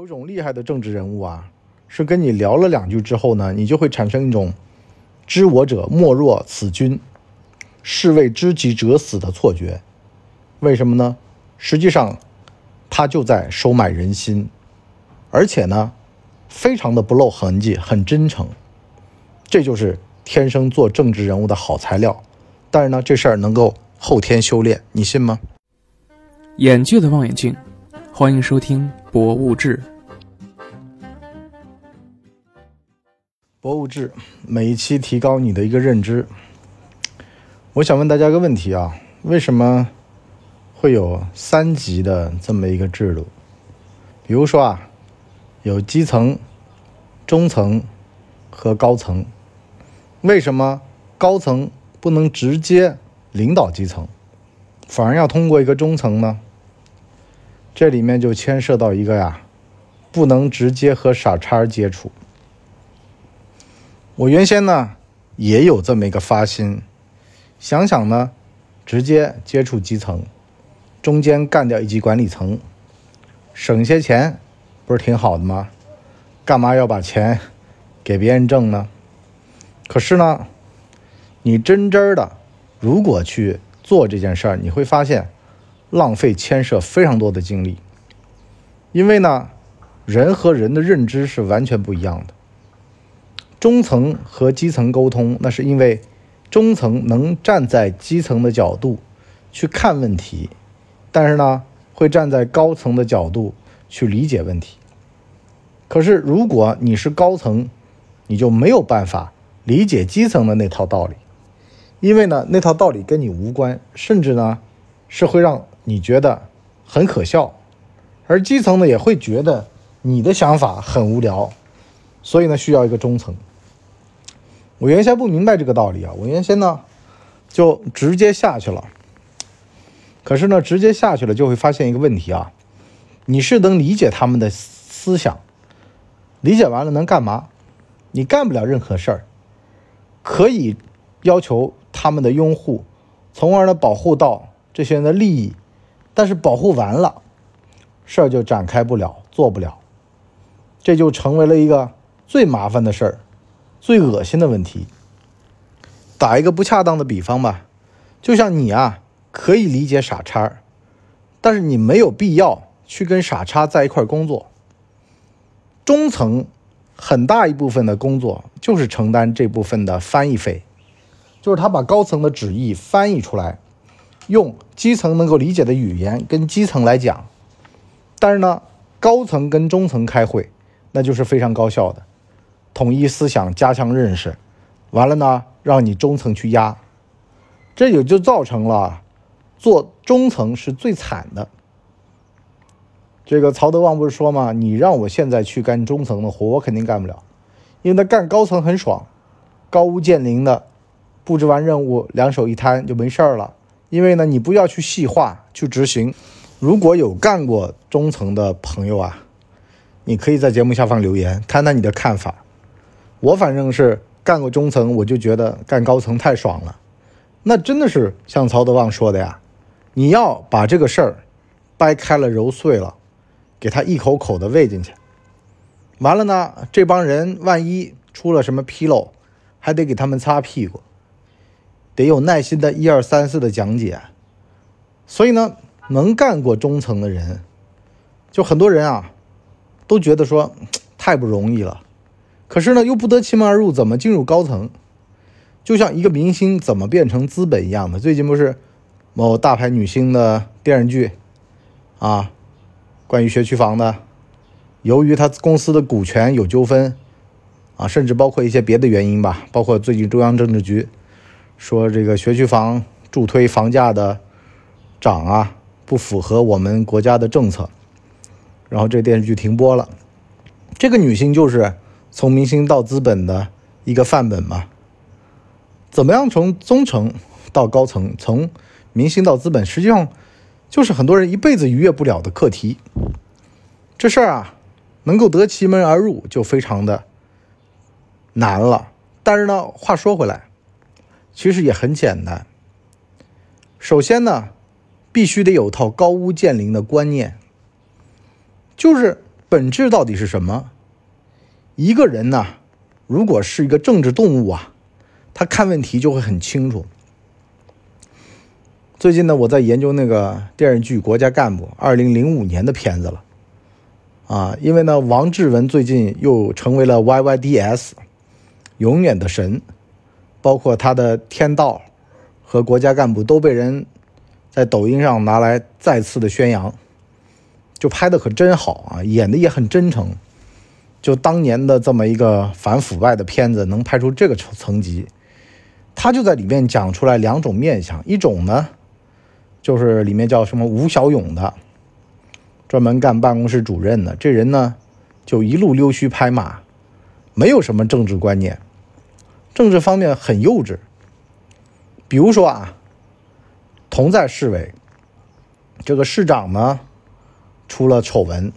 有种厉害的政治人物啊，是跟你聊了两句之后呢，你就会产生一种“知我者莫若此君，是为知己者死”的错觉。为什么呢？实际上，他就在收买人心，而且呢，非常的不露痕迹，很真诚。这就是天生做政治人物的好材料。但是呢，这事儿能够后天修炼，你信吗？眼界的望远镜，欢迎收听《博物志》。博物志每一期提高你的一个认知。我想问大家一个问题啊：为什么会有三级的这么一个制度？比如说啊，有基层、中层和高层。为什么高层不能直接领导基层，反而要通过一个中层呢？这里面就牵涉到一个呀，不能直接和傻叉接触。我原先呢也有这么一个发心，想想呢，直接接触基层，中间干掉一级管理层，省些钱，不是挺好的吗？干嘛要把钱给别人挣呢？可是呢，你真真的如果去做这件事儿，你会发现浪费牵涉非常多的精力，因为呢，人和人的认知是完全不一样的。中层和基层沟通，那是因为中层能站在基层的角度去看问题，但是呢，会站在高层的角度去理解问题。可是如果你是高层，你就没有办法理解基层的那套道理，因为呢，那套道理跟你无关，甚至呢，是会让你觉得很可笑，而基层呢也会觉得你的想法很无聊，所以呢，需要一个中层。我原先不明白这个道理啊，我原先呢就直接下去了。可是呢，直接下去了就会发现一个问题啊，你是能理解他们的思想，理解完了能干嘛？你干不了任何事儿，可以要求他们的拥护，从而呢保护到这些人的利益，但是保护完了，事儿就展开不了，做不了，这就成为了一个最麻烦的事儿。最恶心的问题，打一个不恰当的比方吧，就像你啊，可以理解傻叉，但是你没有必要去跟傻叉在一块工作。中层很大一部分的工作就是承担这部分的翻译费，就是他把高层的旨意翻译出来，用基层能够理解的语言跟基层来讲。但是呢，高层跟中层开会，那就是非常高效的。统一思想，加强认识，完了呢，让你中层去压，这也就造成了做中层是最惨的。这个曹德旺不是说吗？你让我现在去干中层的活，我肯定干不了，因为他干高层很爽，高屋建瓴的，布置完任务，两手一摊就没事儿了。因为呢，你不要去细化去执行。如果有干过中层的朋友啊，你可以在节目下方留言，谈谈你的看法。我反正是干过中层，我就觉得干高层太爽了。那真的是像曹德旺说的呀，你要把这个事儿掰开了揉碎了，给他一口口的喂进去。完了呢，这帮人万一出了什么纰漏，还得给他们擦屁股，得有耐心的一二三四的讲解。所以呢，能干过中层的人，就很多人啊，都觉得说太不容易了。可是呢，又不得其门而入，怎么进入高层？就像一个明星怎么变成资本一样的。最近不是某大牌女星的电视剧啊，关于学区房的，由于他公司的股权有纠纷啊，甚至包括一些别的原因吧，包括最近中央政治局说这个学区房助推房价的涨啊，不符合我们国家的政策，然后这电视剧停播了。这个女星就是。从明星到资本的一个范本嘛？怎么样从中层到高层，从明星到资本，实际上就是很多人一辈子逾越不了的课题。这事儿啊，能够得其门而入就非常的难了。但是呢，话说回来，其实也很简单。首先呢，必须得有一套高屋建瓴的观念，就是本质到底是什么？一个人呢，如果是一个政治动物啊，他看问题就会很清楚。最近呢，我在研究那个电视剧《国家干部》，二零零五年的片子了。啊，因为呢，王志文最近又成为了 YYDS 永远的神，包括他的《天道》和《国家干部》都被人在抖音上拿来再次的宣扬，就拍的可真好啊，演的也很真诚。就当年的这么一个反腐败的片子，能拍出这个层层级，他就在里面讲出来两种面相，一种呢。就是里面叫什么吴小勇的，专门干办公室主任的这人呢，就一路溜须拍马，没有什么政治观念，政治方面很幼稚。比如说啊，同在市委，这个市长呢出了丑闻，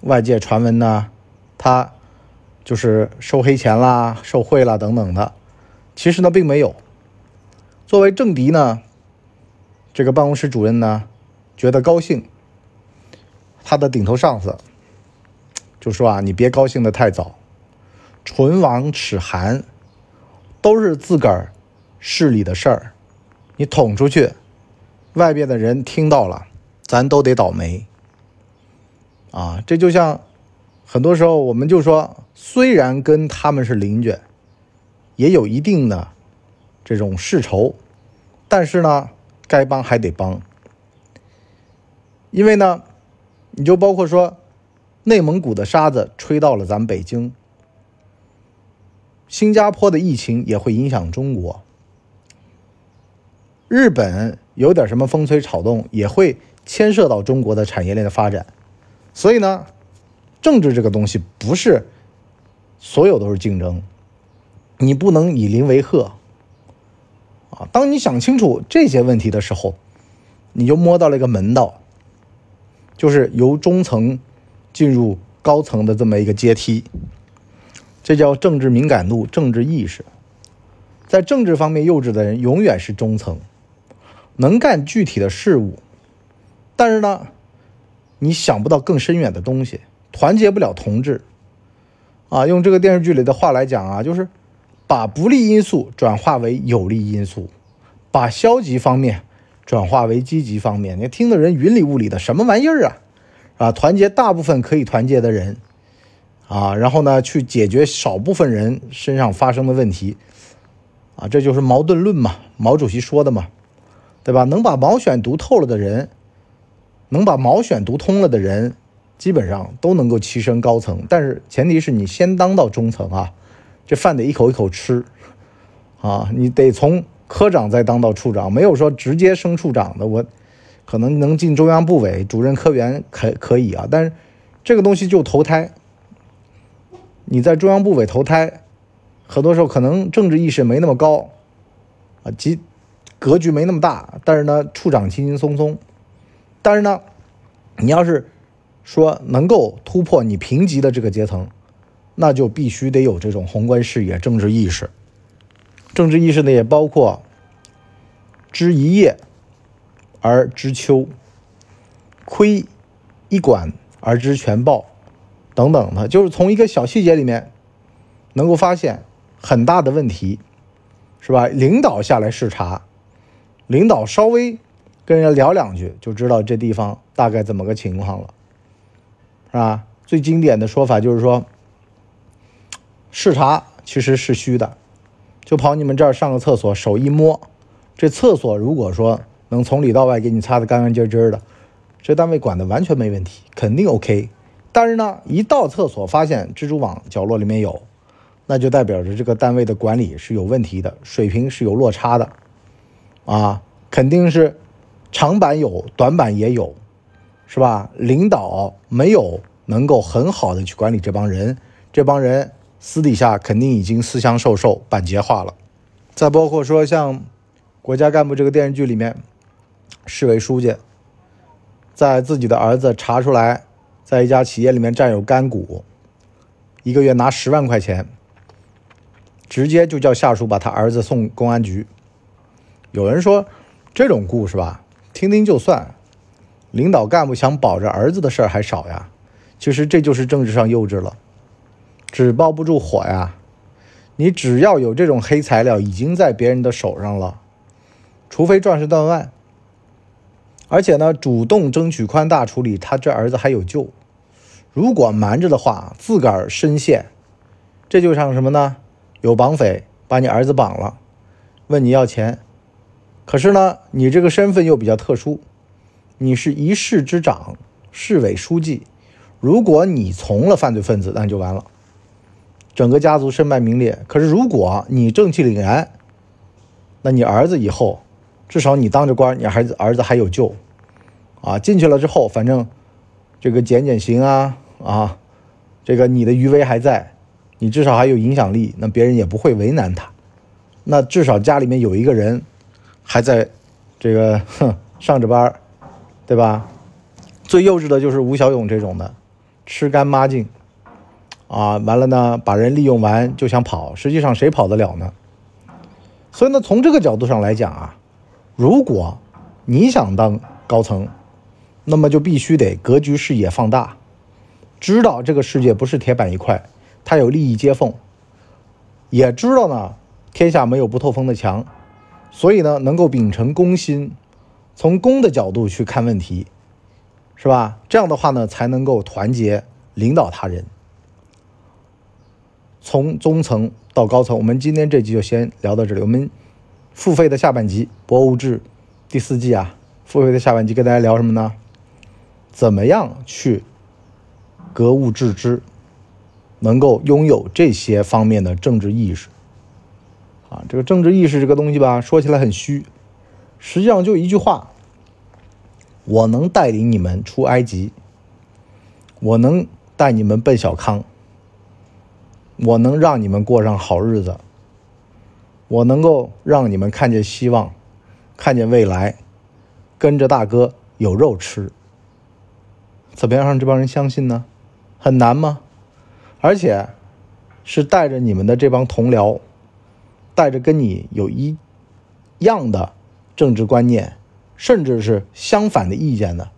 外界传闻呢，他就是收黑钱啦、受贿啦等等的，其实呢并没有。作为政敌呢。这个办公室主任呢，觉得高兴。他的顶头上司就说：“啊，你别高兴的太早，唇亡齿寒，都是自个儿市里的事儿，你捅出去，外边的人听到了，咱都得倒霉。”啊，这就像很多时候我们就说，虽然跟他们是邻居，也有一定的这种世仇，但是呢。该帮还得帮，因为呢，你就包括说，内蒙古的沙子吹到了咱北京，新加坡的疫情也会影响中国，日本有点什么风吹草动也会牵涉到中国的产业链的发展，所以呢，政治这个东西不是所有都是竞争，你不能以邻为壑。啊，当你想清楚这些问题的时候，你就摸到了一个门道，就是由中层进入高层的这么一个阶梯。这叫政治敏感度、政治意识。在政治方面幼稚的人永远是中层，能干具体的事物，但是呢，你想不到更深远的东西，团结不了同志。啊，用这个电视剧里的话来讲啊，就是。把不利因素转化为有利因素，把消极方面转化为积极方面。你听的人云里雾里的，什么玩意儿啊？啊，团结大部分可以团结的人，啊，然后呢，去解决少部分人身上发生的问题，啊，这就是矛盾论嘛，毛主席说的嘛，对吧？能把毛选读透了的人，能把毛选读通了的人，基本上都能够跻身高层，但是前提是你先当到中层啊。这饭得一口一口吃，啊，你得从科长再当到处长，没有说直接升处长的。我可能能进中央部委主任科员可可以啊，但是这个东西就投胎。你在中央部委投胎，很多时候可能政治意识没那么高，啊，及格局没那么大，但是呢，处长轻轻松松。但是呢，你要是说能够突破你平级的这个阶层。那就必须得有这种宏观视野、政治意识。政治意识呢，也包括知一叶而知秋，窥一管而知全豹等等的，就是从一个小细节里面能够发现很大的问题，是吧？领导下来视察，领导稍微跟人家聊两句，就知道这地方大概怎么个情况了，是吧？最经典的说法就是说。视察其实是虚的，就跑你们这儿上个厕所，手一摸，这厕所如果说能从里到外给你擦得干干净净的，这单位管的完全没问题，肯定 OK。但是呢，一到厕所发现蜘蛛网角落里面有，那就代表着这个单位的管理是有问题的，水平是有落差的，啊，肯定是长板有，短板也有，是吧？领导没有能够很好的去管理这帮人，这帮人。私底下肯定已经私相授受、板结化了。再包括说，像《国家干部》这个电视剧里面，市委书记在自己的儿子查出来在一家企业里面占有干股，一个月拿十万块钱，直接就叫下属把他儿子送公安局。有人说，这种故事吧，听听就算。领导干部想保着儿子的事儿还少呀。其实这就是政治上幼稚了，纸包不住火呀。你只要有这种黑材料已经在别人的手上了，除非壮士断腕，而且呢，主动争取宽大处理，他这儿子还有救。如果瞒着的话，自个儿深陷，这就像什么呢？有绑匪把你儿子绑了，问你要钱，可是呢，你这个身份又比较特殊，你是一市之长，市委书记。如果你从了犯罪分子，那就完了，整个家族身败名裂。可是如果你正气凛然，那你儿子以后，至少你当着官，你孩子儿子还有救，啊，进去了之后，反正这个减减刑啊。啊，这个你的余威还在，你至少还有影响力，那别人也不会为难他。那至少家里面有一个人还在，这个哼上着班对吧？最幼稚的就是吴小勇这种的，吃干抹净，啊，完了呢，把人利用完就想跑，实际上谁跑得了呢？所以呢，从这个角度上来讲啊，如果你想当高层，那么就必须得格局视野放大。知道这个世界不是铁板一块，它有利益接缝，也知道呢，天下没有不透风的墙，所以呢，能够秉承公心，从公的角度去看问题，是吧？这样的话呢，才能够团结领导他人。从中层到高层，我们今天这集就先聊到这里。我们付费的下半集《博物志》第四季啊，付费的下半集跟大家聊什么呢？怎么样去？格物致知，能够拥有这些方面的政治意识，啊，这个政治意识这个东西吧，说起来很虚，实际上就一句话：我能带领你们出埃及，我能带你们奔小康，我能让你们过上好日子，我能够让你们看见希望，看见未来，跟着大哥有肉吃。怎么样让这帮人相信呢？很难吗？而且是带着你们的这帮同僚，带着跟你有一样的政治观念，甚至是相反的意见的，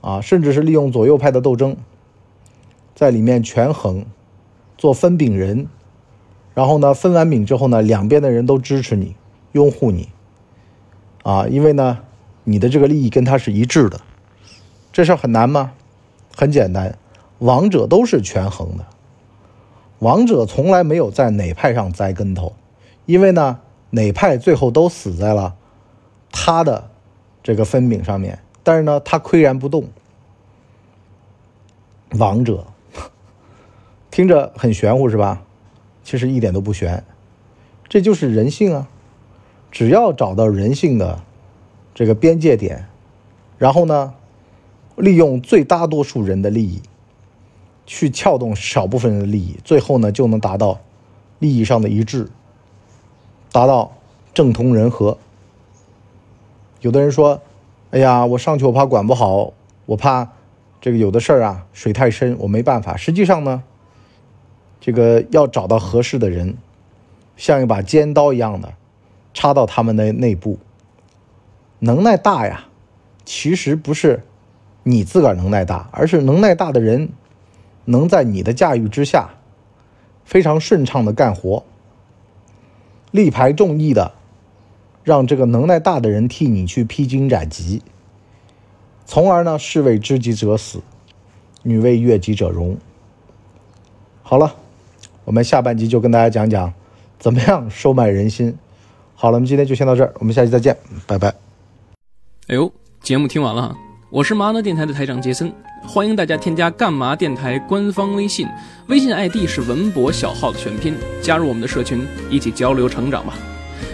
啊，甚至是利用左右派的斗争，在里面权衡，做分饼人，然后呢，分完饼之后呢，两边的人都支持你，拥护你，啊，因为呢，你的这个利益跟他是一致的，这事很难吗？很简单。王者都是权衡的，王者从来没有在哪派上栽跟头，因为呢，哪派最后都死在了他的这个分饼上面，但是呢，他岿然不动。王者 听着很玄乎是吧？其实一点都不玄，这就是人性啊！只要找到人性的这个边界点，然后呢，利用最大多数人的利益。去撬动少部分人的利益，最后呢就能达到利益上的一致，达到政通人和。有的人说：“哎呀，我上去我怕管不好，我怕这个有的事儿啊水太深，我没办法。”实际上呢，这个要找到合适的人，像一把尖刀一样的插到他们的内部，能耐大呀。其实不是你自个儿能耐大，而是能耐大的人。能在你的驾驭之下，非常顺畅的干活，力排众议的，让这个能耐大的人替你去披荆斩棘，从而呢，士为知己者死，女为悦己者容。好了，我们下半集就跟大家讲讲，怎么样收买人心。好了，我们今天就先到这儿，我们下期再见，拜拜。哎呦，节目听完了，我是麻辣电台的台长杰森。欢迎大家添加干嘛电台官方微信，微信 ID 是文博小号的全拼，加入我们的社群，一起交流成长吧。